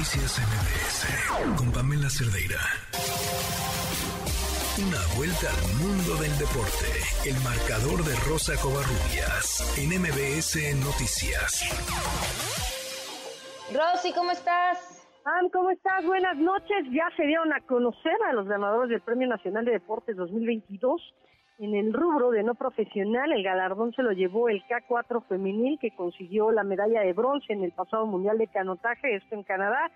Noticias MBS con Pamela Cerdeira. Una vuelta al mundo del deporte. El marcador de Rosa Covarrubias en MBS Noticias. Rosy, ¿cómo estás? Pam, ¿cómo estás? Buenas noches. Ya se dieron a conocer a los ganadores del Premio Nacional de Deportes 2022 en el rubro de no profesional, el galardón se lo llevó el K4 femenil que consiguió la medalla de bronce en el pasado Mundial de Canotaje, esto en Canadá.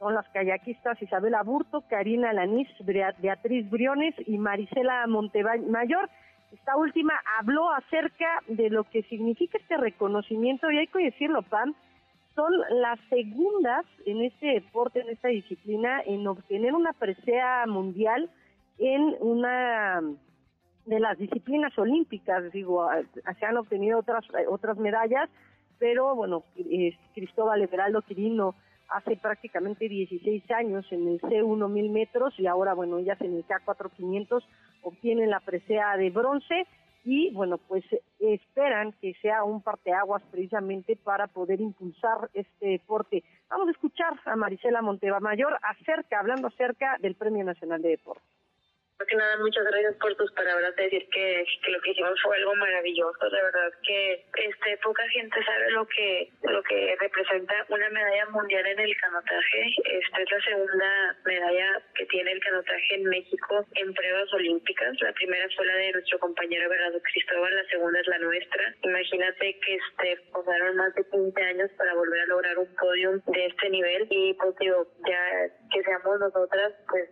Son las kayakistas Isabela Burto, Karina Lanís, Beatriz Briones y Marisela Montemayor. Esta última habló acerca de lo que significa este reconocimiento y hay que decirlo, Pam, son las segundas en este deporte, en esta disciplina, en obtener una presea mundial en una de las disciplinas olímpicas, digo, se han obtenido otras otras medallas, pero bueno, Cristóbal Everaldo Quirino hace prácticamente 16 años en el C1 mil metros y ahora, bueno, ellas en el K4 500 obtienen la presea de bronce y bueno, pues esperan que sea un parteaguas precisamente para poder impulsar este deporte. Vamos a escuchar a Marisela Montevamayor acerca, hablando acerca del Premio Nacional de Deportes que nada, muchas gracias por tus palabras de decir que, que, lo que hicimos fue algo maravilloso. De verdad que este poca gente sabe lo que lo que representa una medalla mundial en el canotaje. Esta es la segunda medalla que tiene el canotaje en México en pruebas olímpicas. La primera fue la de nuestro compañero Bernardo Cristóbal, la segunda es la nuestra. Imagínate que este pasaron más de 15 años para volver a lograr un podium de este nivel y pues digo, ya que seamos nosotras, pues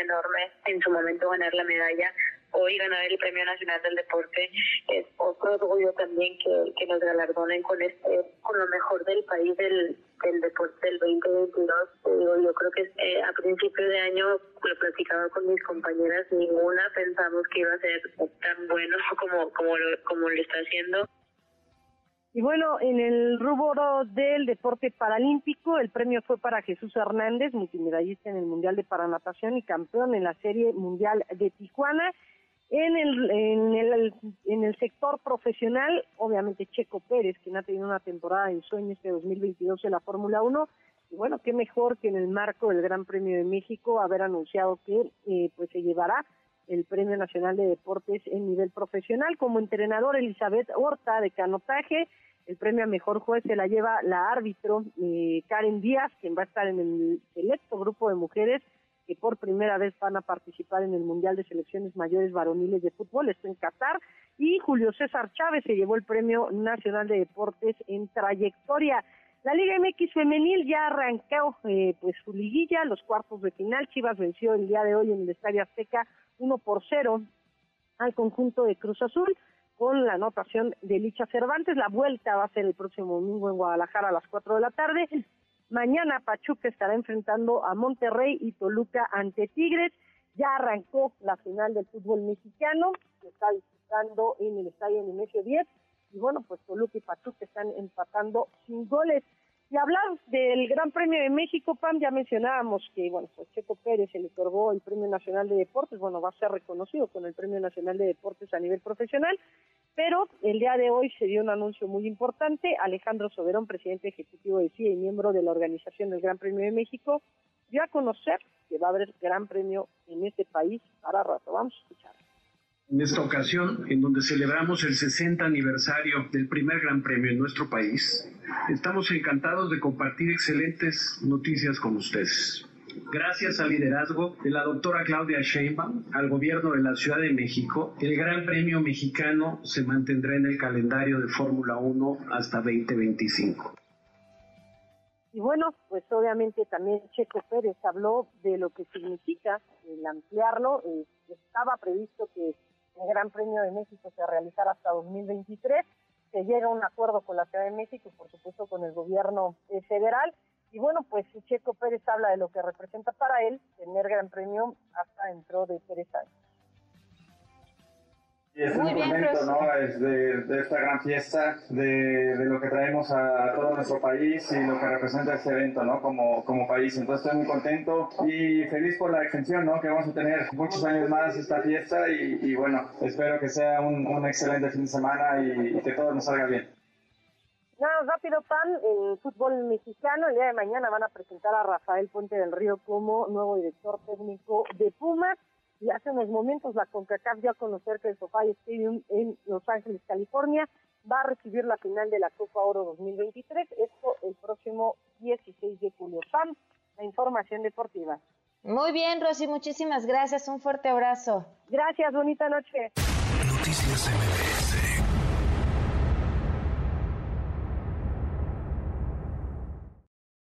enorme en su momento ganar la medalla, hoy ganar el Premio Nacional del Deporte es otro orgullo también que, nos galardonen con este con lo mejor del país del, del deporte del 2022. yo creo que eh, a principio de año lo platicaba con mis compañeras, ninguna pensamos que iba a ser tan bueno como como lo, como lo está haciendo. Y bueno, en el rubro del deporte paralímpico, el premio fue para Jesús Hernández, multimedallista en el Mundial de Paranatación y campeón en la Serie Mundial de Tijuana. En el, en el, en el sector profesional, obviamente Checo Pérez, quien ha tenido una temporada en sueño este 2022 en la Fórmula 1, y bueno, qué mejor que en el marco del Gran Premio de México haber anunciado que eh, pues se llevará el Premio Nacional de Deportes en nivel profesional. Como entrenador, Elizabeth Horta de canotaje. El premio a mejor juez se la lleva la árbitro eh, Karen Díaz, quien va a estar en el selecto grupo de mujeres que por primera vez van a participar en el Mundial de Selecciones Mayores Varoniles de Fútbol, esto en Qatar, y Julio César Chávez se llevó el Premio Nacional de Deportes en trayectoria. La Liga MX femenil ya arrancó eh, pues su liguilla, los cuartos de final. Chivas venció el día de hoy en el Estadio Azteca 1 por 0 al conjunto de Cruz Azul con la anotación de Licha Cervantes. La vuelta va a ser el próximo domingo en Guadalajara a las 4 de la tarde. Mañana Pachuca estará enfrentando a Monterrey y Toluca ante Tigres. Ya arrancó la final del fútbol mexicano, se está disputando en el estadio Nemesio 10. Y bueno, pues Toluca y Pachuca están empatando sin goles. Y hablar del Gran Premio de México, Pam, ya mencionábamos que, bueno, pues Checo Pérez se le otorgó el Premio Nacional de Deportes, bueno, va a ser reconocido con el Premio Nacional de Deportes a nivel profesional, pero el día de hoy se dio un anuncio muy importante. Alejandro Soberón, presidente ejecutivo de CIA y miembro de la organización del Gran Premio de México, dio a conocer que va a haber Gran Premio en este país para rato. Vamos a escuchar en esta ocasión, en donde celebramos el 60 aniversario del primer Gran Premio en nuestro país, estamos encantados de compartir excelentes noticias con ustedes. Gracias al liderazgo de la doctora Claudia Sheinbaum, al gobierno de la Ciudad de México, el Gran Premio Mexicano se mantendrá en el calendario de Fórmula 1 hasta 2025. Y bueno, pues obviamente también Checo Pérez habló de lo que significa el ampliarlo. Eh, estaba previsto que el Gran Premio de México se realizará hasta 2023. Se llega a un acuerdo con la Ciudad de México por supuesto, con el gobierno eh, federal. Y bueno, pues Checo Pérez habla de lo que representa para él tener Gran Premio hasta dentro de tres años. Y es Muy un momento, ¿no? de, esta gran fiesta, de, lo que traemos a todo nuestro país y lo que representa este evento, ¿no? Como, como país. Entonces estoy muy contento y feliz por la extensión, ¿no? Que vamos a tener muchos años más esta fiesta y, bueno, espero que sea un, excelente fin de semana y, que todo nos salga bien. Nada, rápido, Pam, en fútbol mexicano, el día de mañana van a presentar a Rafael Puente del Río como nuevo director técnico de Pumas. Y hace unos momentos la CONCACAF dio a conocer que el SoFi Stadium en Los Ángeles, California, va a recibir la final de la Copa Oro 2023, esto el próximo 16 de julio. Pam, la información deportiva. Muy bien, Rosy, muchísimas gracias. Un fuerte abrazo. Gracias, bonita noche. Noticias MBS